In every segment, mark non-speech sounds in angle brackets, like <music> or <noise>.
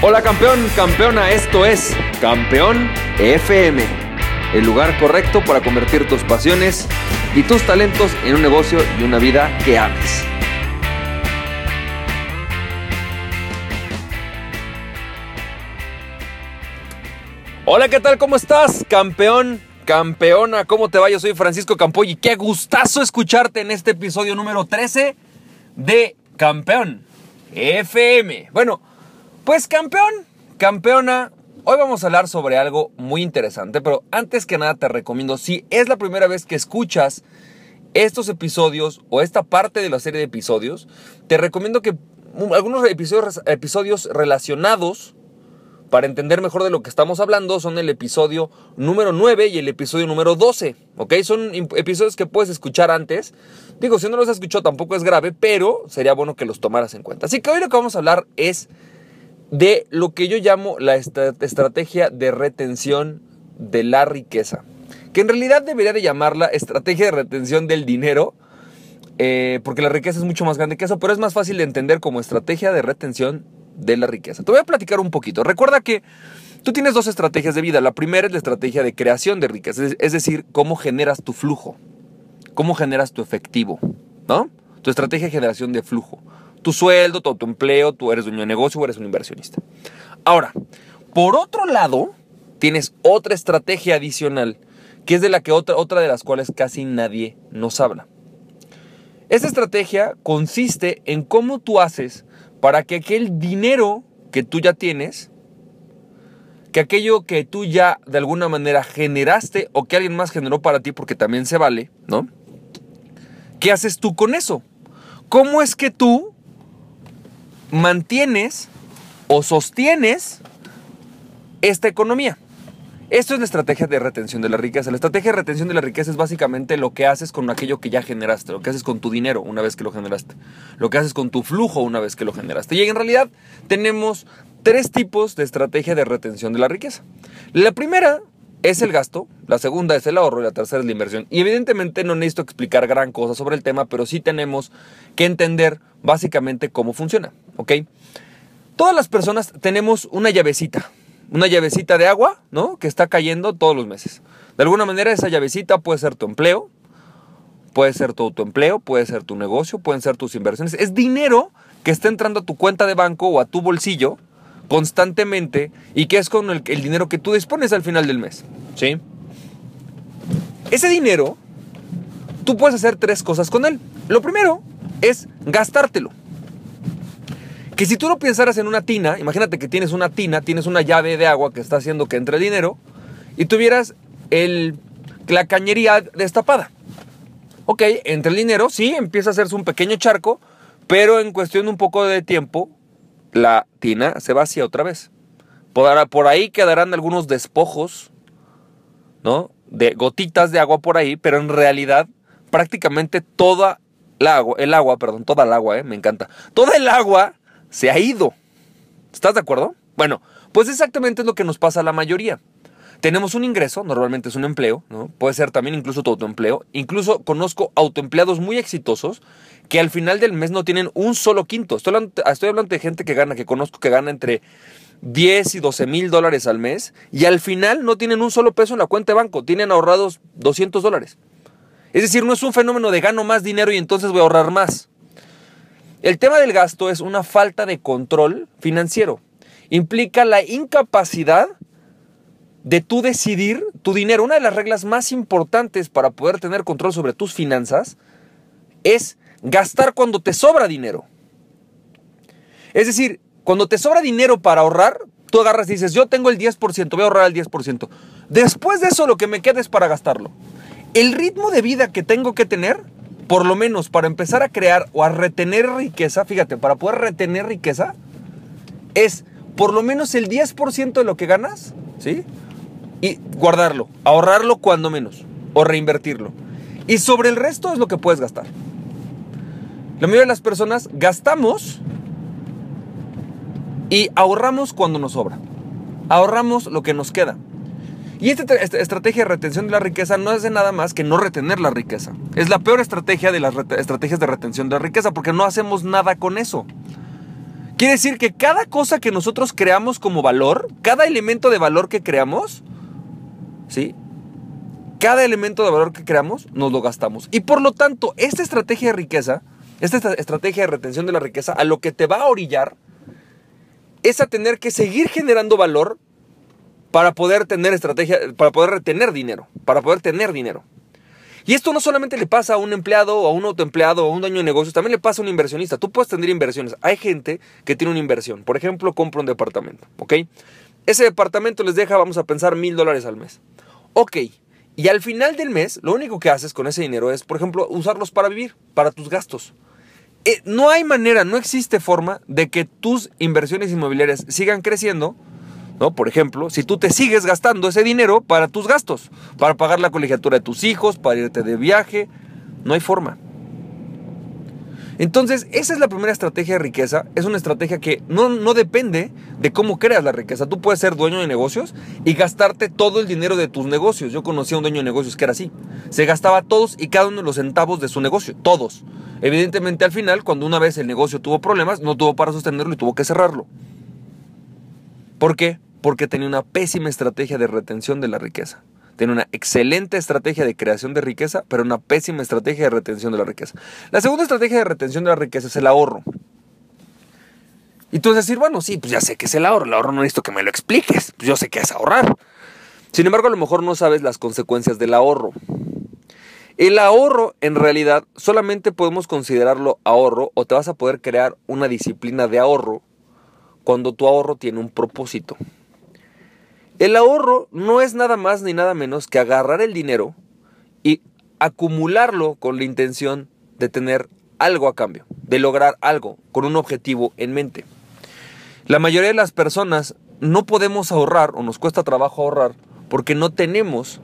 Hola campeón, campeona, esto es Campeón FM, el lugar correcto para convertir tus pasiones y tus talentos en un negocio y una vida que ames. Hola, ¿qué tal? ¿Cómo estás? Campeón, campeona, ¿cómo te va? Yo soy Francisco Campoy y qué gustazo escucharte en este episodio número 13 de Campeón FM. Bueno, pues campeón, campeona, hoy vamos a hablar sobre algo muy interesante, pero antes que nada te recomiendo, si es la primera vez que escuchas estos episodios o esta parte de la serie de episodios, te recomiendo que algunos episodios, episodios relacionados para entender mejor de lo que estamos hablando son el episodio número 9 y el episodio número 12, ¿ok? Son episodios que puedes escuchar antes. Digo, si no los has escuchado tampoco es grave, pero sería bueno que los tomaras en cuenta. Así que hoy lo que vamos a hablar es de lo que yo llamo la estrategia de retención de la riqueza. Que en realidad debería de llamarla estrategia de retención del dinero, eh, porque la riqueza es mucho más grande que eso, pero es más fácil de entender como estrategia de retención de la riqueza. Te voy a platicar un poquito. Recuerda que tú tienes dos estrategias de vida. La primera es la estrategia de creación de riqueza, es decir, cómo generas tu flujo, cómo generas tu efectivo, ¿no? Tu estrategia de generación de flujo tu sueldo, todo tu empleo, tú eres dueño de negocio o eres un inversionista. Ahora, por otro lado, tienes otra estrategia adicional, que es de la que otra, otra de las cuales casi nadie nos habla. Esta estrategia consiste en cómo tú haces para que aquel dinero que tú ya tienes, que aquello que tú ya de alguna manera generaste o que alguien más generó para ti, porque también se vale, ¿no? ¿Qué haces tú con eso? ¿Cómo es que tú mantienes o sostienes esta economía. Esto es la estrategia de retención de la riqueza. La estrategia de retención de la riqueza es básicamente lo que haces con aquello que ya generaste, lo que haces con tu dinero una vez que lo generaste, lo que haces con tu flujo una vez que lo generaste. Y en realidad tenemos tres tipos de estrategia de retención de la riqueza. La primera es el gasto, la segunda es el ahorro y la tercera es la inversión. Y evidentemente no necesito explicar gran cosa sobre el tema, pero sí tenemos que entender básicamente cómo funciona, ¿ok? Todas las personas tenemos una llavecita, una llavecita de agua, ¿no? Que está cayendo todos los meses. De alguna manera esa llavecita puede ser tu empleo, puede ser tu autoempleo, puede ser tu negocio, pueden ser tus inversiones. Es dinero que está entrando a tu cuenta de banco o a tu bolsillo constantemente y que es con el, el dinero que tú dispones al final del mes, ¿sí? Ese dinero, tú puedes hacer tres cosas con él. Lo primero es gastártelo. Que si tú lo pensaras en una tina, imagínate que tienes una tina, tienes una llave de agua que está haciendo que entre dinero y tuvieras el, la cañería destapada. Ok, entre el dinero, sí, empieza a hacerse un pequeño charco, pero en cuestión de un poco de tiempo, la tina se vacía otra vez. Por, ahí quedarán algunos despojos, ¿no? De gotitas de agua por ahí, pero en realidad prácticamente toda el agua, el agua, perdón, toda el agua, ¿eh? me encanta. Toda el agua se ha ido. ¿Estás de acuerdo? Bueno, pues exactamente es lo que nos pasa a la mayoría. Tenemos un ingreso, normalmente es un empleo, ¿no? Puede ser también incluso tu autoempleo. Incluso conozco autoempleados muy exitosos que al final del mes no tienen un solo quinto. Estoy hablando, estoy hablando de gente que gana, que conozco que gana entre 10 y 12 mil dólares al mes y al final no tienen un solo peso en la cuenta de banco, tienen ahorrados 200 dólares. Es decir, no es un fenómeno de gano más dinero y entonces voy a ahorrar más. El tema del gasto es una falta de control financiero. Implica la incapacidad de tú decidir tu dinero. Una de las reglas más importantes para poder tener control sobre tus finanzas es gastar cuando te sobra dinero. Es decir, cuando te sobra dinero para ahorrar, tú agarras y dices, yo tengo el 10%, voy a ahorrar el 10%. Después de eso lo que me queda es para gastarlo el ritmo de vida que tengo que tener, por lo menos para empezar a crear o a retener riqueza, fíjate, para poder retener riqueza, es por lo menos el 10% de lo que ganas, ¿sí? Y guardarlo, ahorrarlo cuando menos, o reinvertirlo. Y sobre el resto es lo que puedes gastar. La mayoría de las personas gastamos y ahorramos cuando nos sobra. Ahorramos lo que nos queda. Y esta, estrategia de retención de la riqueza no hace nada más que no retener la riqueza. Es la peor estrategia de las estrategias de retención de la riqueza porque no hacemos nada con eso. Quiere decir que cada cosa que nosotros creamos como valor, cada elemento de valor que creamos, ¿sí? Cada elemento de valor que creamos, nos lo gastamos. Y por lo tanto, esta estrategia de riqueza, esta estrategia de retención de la riqueza, a lo que te va a orillar es a tener que seguir generando valor para poder tener estrategia, para poder retener dinero, para poder tener dinero. Y esto no solamente le pasa a un empleado a un autoempleado a un dueño de negocios, también le pasa a un inversionista. Tú puedes tener inversiones. Hay gente que tiene una inversión. Por ejemplo, compra un departamento, ¿ok? Ese departamento les deja, vamos a pensar, mil dólares al mes. Ok. Y al final del mes, lo único que haces con ese dinero es, por ejemplo, usarlos para vivir, para tus gastos. Eh, no hay manera, no existe forma de que tus inversiones inmobiliarias sigan creciendo ¿no? Por ejemplo, si tú te sigues gastando ese dinero para tus gastos, para pagar la colegiatura de tus hijos, para irte de viaje, no hay forma. Entonces, esa es la primera estrategia de riqueza. Es una estrategia que no, no, depende de cómo creas la riqueza. Tú puedes ser dueño de negocios y gastarte todo el dinero de tus negocios. Yo conocí a un dueño de negocios que era así. Se gastaba todos y cada uno de los centavos de su negocio. Todos. Evidentemente, al final, cuando una vez el negocio tuvo problemas, no tuvo para sostenerlo y tuvo que cerrarlo. ¿Por qué? porque tenía una pésima estrategia de retención de la riqueza. Tiene una excelente estrategia de creación de riqueza, pero una pésima estrategia de retención de la riqueza. La segunda estrategia de retención de la riqueza es el ahorro. Y tú vas a decir, bueno, sí, pues ya sé que es el ahorro. El ahorro no necesito que me lo expliques. Pues yo sé que es ahorrar. Sin embargo, a lo mejor no sabes las consecuencias del ahorro. El ahorro, en realidad, solamente podemos considerarlo ahorro o te vas a poder crear una disciplina de ahorro cuando tu ahorro tiene un propósito. El ahorro no es nada más ni nada menos que agarrar el dinero y acumularlo con la intención de tener algo a cambio, de lograr algo con un objetivo en mente. La mayoría de las personas no podemos ahorrar o nos cuesta trabajo ahorrar porque no tenemos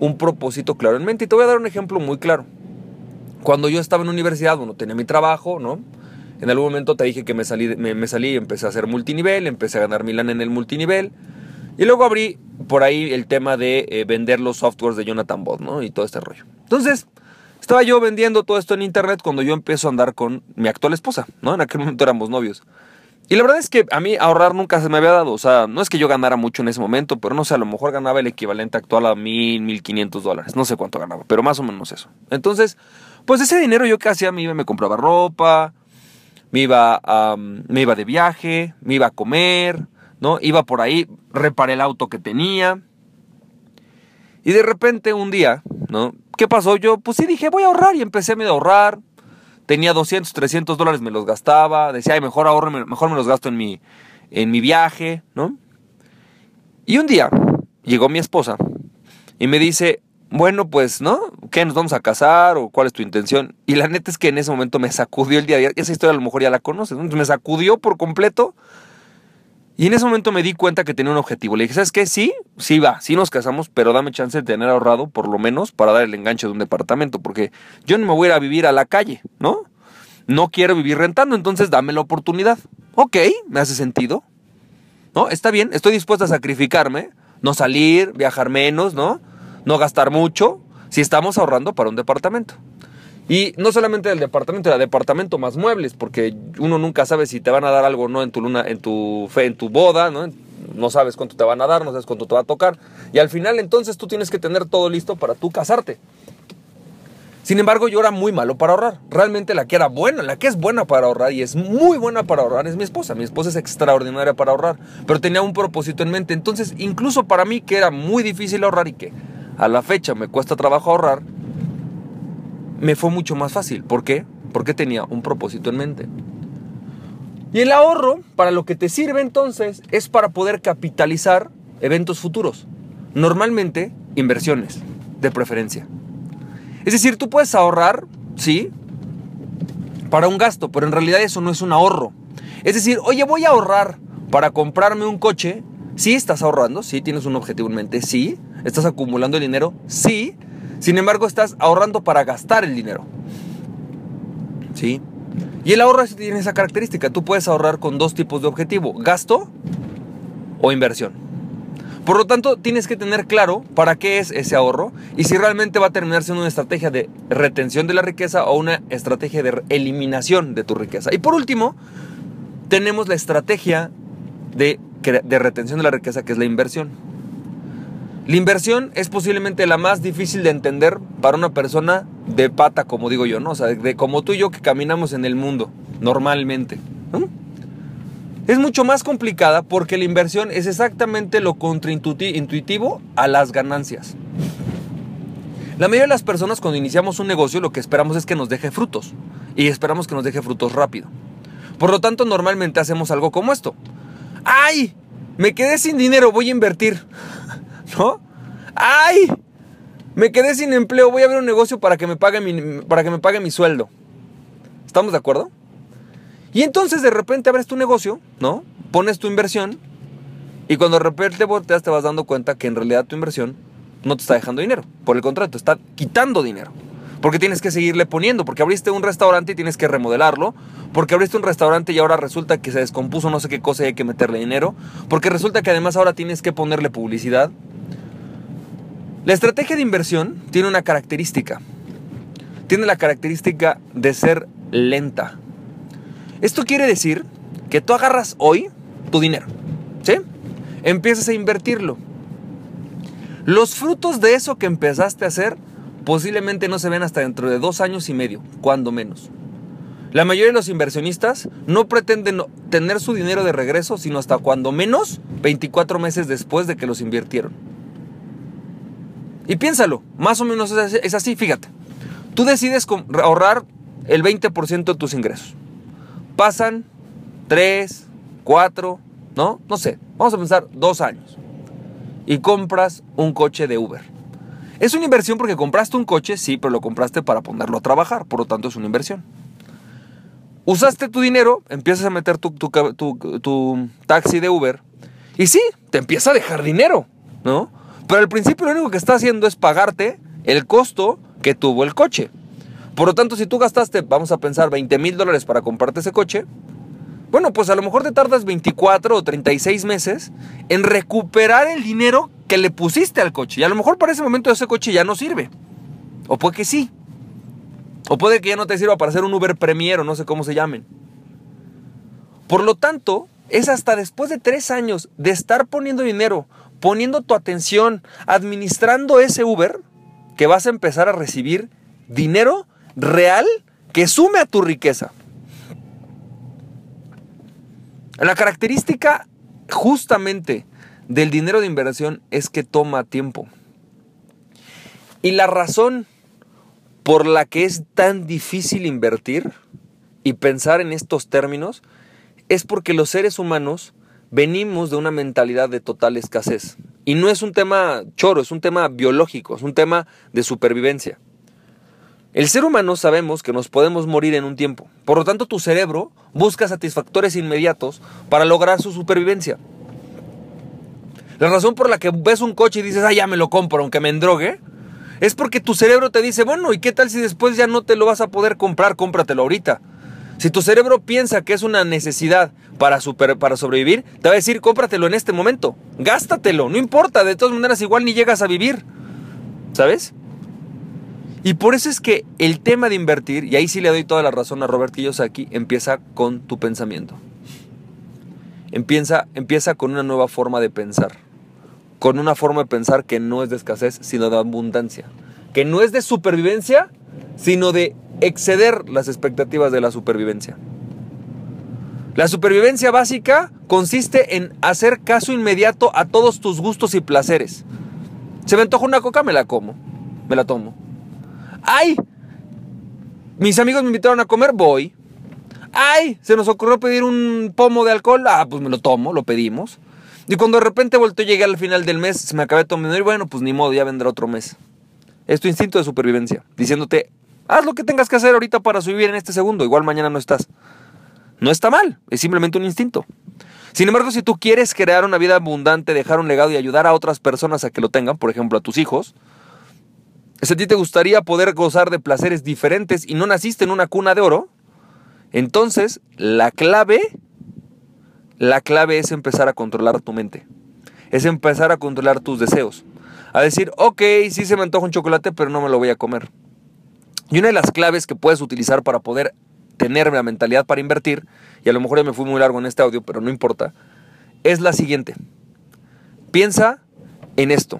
un propósito claro en mente. Y te voy a dar un ejemplo muy claro. Cuando yo estaba en universidad, bueno, tenía mi trabajo, ¿no? En algún momento te dije que me salí, me, salí y empecé a hacer multinivel, empecé a ganar Milán en el multinivel. Y luego abrí por ahí el tema de eh, vender los softwares de Jonathan Bot, ¿no? Y todo este rollo. Entonces, estaba yo vendiendo todo esto en internet cuando yo empiezo a andar con mi actual esposa, ¿no? En aquel momento éramos novios. Y la verdad es que a mí ahorrar nunca se me había dado. O sea, no es que yo ganara mucho en ese momento, pero no sé, a lo mejor ganaba el equivalente actual a mil, mil quinientos dólares. No sé cuánto ganaba, pero más o menos eso. Entonces, pues ese dinero yo que hacía, me iba, me compraba ropa, me iba, me iba de viaje, me iba a comer, ¿no? Iba por ahí, reparé el auto que tenía. Y de repente un día, ¿no? ¿Qué pasó? Yo, pues sí, dije, voy a ahorrar y empecé a ahorrar. Tenía 200, 300 dólares, me los gastaba. Decía, mejor ahorro, mejor me los gasto en mi, en mi viaje, ¿no? Y un día llegó mi esposa y me dice, bueno, pues, ¿no? ¿Qué? ¿Nos vamos a casar? ¿O cuál es tu intención? Y la neta es que en ese momento me sacudió el día. Esa historia a lo mejor ya la conoces, ¿no? me sacudió por completo y en ese momento me di cuenta que tenía un objetivo. Le dije, ¿sabes qué? Sí, sí va, sí nos casamos, pero dame chance de tener ahorrado por lo menos para dar el enganche de un departamento, porque yo no me voy a ir a vivir a la calle, ¿no? No quiero vivir rentando, entonces dame la oportunidad. Ok, me hace sentido. ¿No? Está bien, estoy dispuesto a sacrificarme, no salir, viajar menos, ¿no? No gastar mucho, si estamos ahorrando para un departamento. Y no solamente del departamento, del departamento más muebles, porque uno nunca sabe si te van a dar algo no en tu luna, en tu fe, en tu boda, ¿no? No sabes cuánto te van a dar, no sabes cuánto te va a tocar. Y al final entonces tú tienes que tener todo listo para tú casarte. Sin embargo, yo era muy malo para ahorrar. Realmente la que era buena, la que es buena para ahorrar y es muy buena para ahorrar es mi esposa. Mi esposa es extraordinaria para ahorrar, pero tenía un propósito en mente. Entonces, incluso para mí que era muy difícil ahorrar y que a la fecha me cuesta trabajo ahorrar, me fue mucho más fácil. ¿Por qué? Porque tenía un propósito en mente. Y el ahorro, para lo que te sirve entonces, es para poder capitalizar eventos futuros. Normalmente, inversiones, de preferencia. Es decir, tú puedes ahorrar, sí, para un gasto, pero en realidad eso no es un ahorro. Es decir, oye, voy a ahorrar para comprarme un coche. Sí, estás ahorrando, sí, tienes un objetivo en mente, sí. Estás acumulando dinero, sí. Sin embargo, estás ahorrando para gastar el dinero. ¿Sí? Y el ahorro tiene esa característica. Tú puedes ahorrar con dos tipos de objetivo, gasto o inversión. Por lo tanto, tienes que tener claro para qué es ese ahorro y si realmente va a terminar siendo una estrategia de retención de la riqueza o una estrategia de eliminación de tu riqueza. Y por último, tenemos la estrategia de, de retención de la riqueza, que es la inversión. La inversión es posiblemente la más difícil de entender para una persona de pata, como digo yo, ¿no? O sea, de, como tú y yo que caminamos en el mundo normalmente. Es mucho más complicada porque la inversión es exactamente lo contraintuitivo a las ganancias. La mayoría de las personas cuando iniciamos un negocio lo que esperamos es que nos deje frutos y esperamos que nos deje frutos rápido. Por lo tanto, normalmente hacemos algo como esto. ¡Ay! Me quedé sin dinero, voy a invertir. ¿No? ¡Ay! Me quedé sin empleo, voy a abrir un negocio para que me pague mi, para que me pague mi sueldo. ¿Estamos de acuerdo? Y entonces de repente abres tu negocio, ¿no? Pones tu inversión y cuando de repente volteas te vas dando cuenta que en realidad tu inversión no te está dejando dinero. Por el contrario, te está quitando dinero. Porque tienes que seguirle poniendo, porque abriste un restaurante y tienes que remodelarlo, porque abriste un restaurante y ahora resulta que se descompuso no sé qué cosa y hay que meterle dinero, porque resulta que además ahora tienes que ponerle publicidad, la estrategia de inversión tiene una característica. Tiene la característica de ser lenta. Esto quiere decir que tú agarras hoy tu dinero, ¿sí? Empiezas a invertirlo. Los frutos de eso que empezaste a hacer posiblemente no se ven hasta dentro de dos años y medio, cuando menos. La mayoría de los inversionistas no pretenden tener su dinero de regreso, sino hasta cuando menos 24 meses después de que los invirtieron. Y piénsalo, más o menos es así, fíjate. Tú decides ahorrar el 20% de tus ingresos. Pasan 3, 4, ¿no? No sé, vamos a pensar dos años. Y compras un coche de Uber. Es una inversión porque compraste un coche, sí, pero lo compraste para ponerlo a trabajar, por lo tanto es una inversión. Usaste tu dinero, empiezas a meter tu, tu taxi de Uber y sí, te empieza a dejar dinero, ¿no? Pero al principio lo único que está haciendo es pagarte el costo que tuvo el coche. Por lo tanto, si tú gastaste, vamos a pensar, 20 mil dólares para comprarte ese coche, bueno, pues a lo mejor te tardas 24 o 36 meses en recuperar el dinero que le pusiste al coche. Y a lo mejor para ese momento ese coche ya no sirve. O puede que sí. O puede que ya no te sirva para hacer un Uber Premier o no sé cómo se llamen. Por lo tanto, es hasta después de tres años de estar poniendo dinero poniendo tu atención, administrando ese Uber, que vas a empezar a recibir dinero real que sume a tu riqueza. La característica justamente del dinero de inversión es que toma tiempo. Y la razón por la que es tan difícil invertir y pensar en estos términos es porque los seres humanos venimos de una mentalidad de total escasez. Y no es un tema choro, es un tema biológico, es un tema de supervivencia. El ser humano sabemos que nos podemos morir en un tiempo. Por lo tanto, tu cerebro busca satisfactores inmediatos para lograr su supervivencia. La razón por la que ves un coche y dices, ah, ya me lo compro, aunque me endrogue, es porque tu cerebro te dice, bueno, ¿y qué tal si después ya no te lo vas a poder comprar? Cómpratelo ahorita. Si tu cerebro piensa que es una necesidad para, para sobrevivir, te va a decir, cómpratelo en este momento, gástatelo, no importa, de todas maneras igual ni llegas a vivir, ¿sabes? Y por eso es que el tema de invertir, y ahí sí le doy toda la razón a Robert Kiyosaki, empieza con tu pensamiento. Empieza, empieza con una nueva forma de pensar, con una forma de pensar que no es de escasez, sino de abundancia, que no es de supervivencia, sino de exceder las expectativas de la supervivencia. La supervivencia básica consiste en hacer caso inmediato a todos tus gustos y placeres. Se me antoja una coca, me la como, me la tomo. ¡Ay! Mis amigos me invitaron a comer, voy. ¡Ay! Se nos ocurrió pedir un pomo de alcohol, ah, pues me lo tomo, lo pedimos. Y cuando de repente volteo y llegué al final del mes, se me acabé tomando y bueno, pues ni modo, ya vendrá otro mes. Es tu instinto de supervivencia, diciéndote, Haz lo que tengas que hacer ahorita para sobrevivir en este segundo, igual mañana no estás. No está mal, es simplemente un instinto. Sin embargo, si tú quieres crear una vida abundante, dejar un legado y ayudar a otras personas a que lo tengan, por ejemplo a tus hijos, si a ti te gustaría poder gozar de placeres diferentes y no naciste en una cuna de oro, entonces la clave, la clave es empezar a controlar tu mente. Es empezar a controlar tus deseos. A decir, ok, sí se me antoja un chocolate, pero no me lo voy a comer. Y una de las claves que puedes utilizar para poder tener la mentalidad para invertir, y a lo mejor ya me fui muy largo en este audio, pero no importa, es la siguiente. Piensa en esto.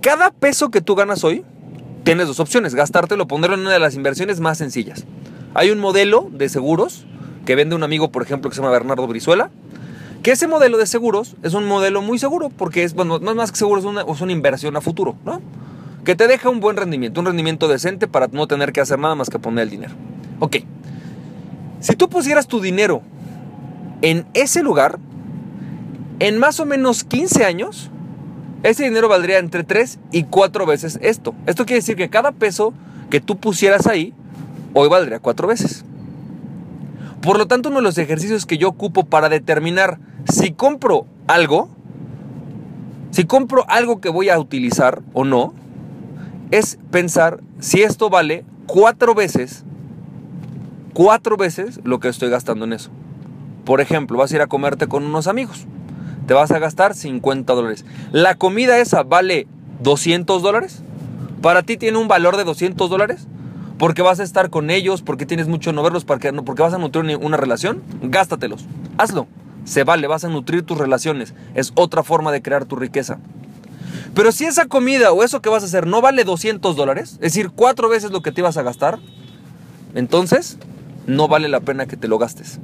Cada peso que tú ganas hoy, tienes dos opciones, gastártelo, ponerlo en una de las inversiones más sencillas. Hay un modelo de seguros que vende un amigo, por ejemplo, que se llama Bernardo Brizuela, que ese modelo de seguros es un modelo muy seguro, porque es, bueno, no es más que seguro, es una, es una inversión a futuro, ¿no? Que te deja un buen rendimiento, un rendimiento decente para no tener que hacer nada más que poner el dinero. Ok, si tú pusieras tu dinero en ese lugar, en más o menos 15 años, ese dinero valdría entre 3 y 4 veces esto. Esto quiere decir que cada peso que tú pusieras ahí, hoy valdría 4 veces. Por lo tanto, uno de los ejercicios que yo ocupo para determinar si compro algo, si compro algo que voy a utilizar o no, es pensar si esto vale 4 veces, 4 veces lo que estoy gastando en eso. Por ejemplo, vas a ir a comerte con unos amigos te vas a gastar 50 dólares. La comida esa vale 200 dólares. Para ti tiene un valor de 200 dólares. Porque vas a estar con ellos, porque tienes mucho no verlos, porque, porque vas a nutrir una relación. Gástatelos. Hazlo. Se vale, vas a nutrir tus relaciones. Es otra forma de crear tu riqueza. Pero si esa comida o eso que vas a hacer no vale 200 dólares, es decir, cuatro veces lo que te ibas a gastar, entonces no vale la pena que te lo gastes.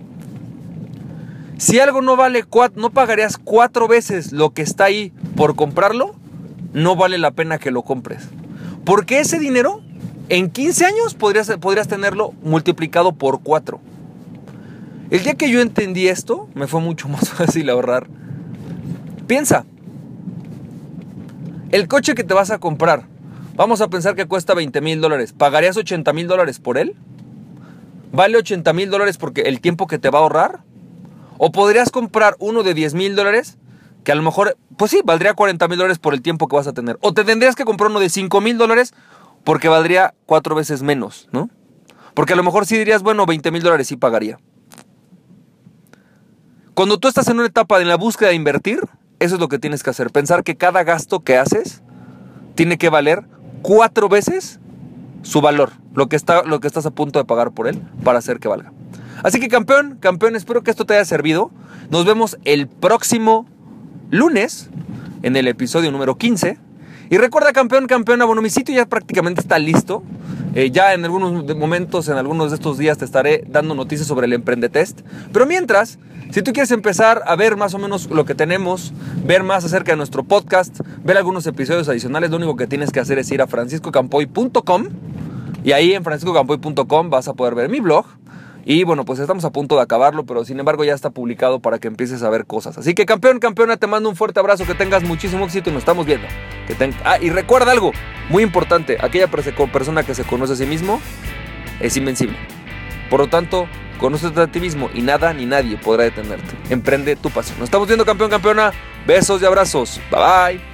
Si algo no vale, no pagarías cuatro veces lo que está ahí por comprarlo, no vale la pena que lo compres. Porque ese dinero, en 15 años podrías, podrías tenerlo multiplicado por cuatro. El día que yo entendí esto, me fue mucho <laughs> más fácil ahorrar. Piensa, el coche que te vas a comprar, vamos a pensar que cuesta 20 mil dólares, ¿pagarías 80 mil dólares por él? ¿Vale 80 mil dólares porque el tiempo que te va a ahorrar? O podrías comprar uno de 10 mil dólares, que a lo mejor, pues sí, valdría 40 mil dólares por el tiempo que vas a tener. O te tendrías que comprar uno de 5 mil dólares porque valdría cuatro veces menos, ¿no? Porque a lo mejor sí dirías, bueno, 20 mil dólares sí pagaría. Cuando tú estás en una etapa de la búsqueda de invertir, eso es lo que tienes que hacer. Pensar que cada gasto que haces tiene que valer cuatro veces su valor, lo que, está, lo que estás a punto de pagar por él para hacer que valga. Así que campeón, campeón, espero que esto te haya servido. Nos vemos el próximo lunes en el episodio número 15. Y recuerda, campeón, campeona, bueno, mi sitio ya prácticamente está listo. Eh, ya en algunos momentos, en algunos de estos días, te estaré dando noticias sobre el Emprendetest. Pero mientras, si tú quieres empezar a ver más o menos lo que tenemos, ver más acerca de nuestro podcast, ver algunos episodios adicionales, lo único que tienes que hacer es ir a franciscocampoy.com. Y ahí en franciscocampoy.com vas a poder ver mi blog y bueno, pues estamos a punto de acabarlo, pero sin embargo ya está publicado para que empieces a ver cosas. Así que campeón, campeona, te mando un fuerte abrazo, que tengas muchísimo éxito y nos estamos viendo. Ah, y recuerda algo muy importante, aquella persona que se conoce a sí mismo es invencible. Por lo tanto, conócete a ti mismo y nada ni nadie podrá detenerte. Emprende tu pasión. Nos estamos viendo, campeón, campeona. Besos y abrazos. Bye bye.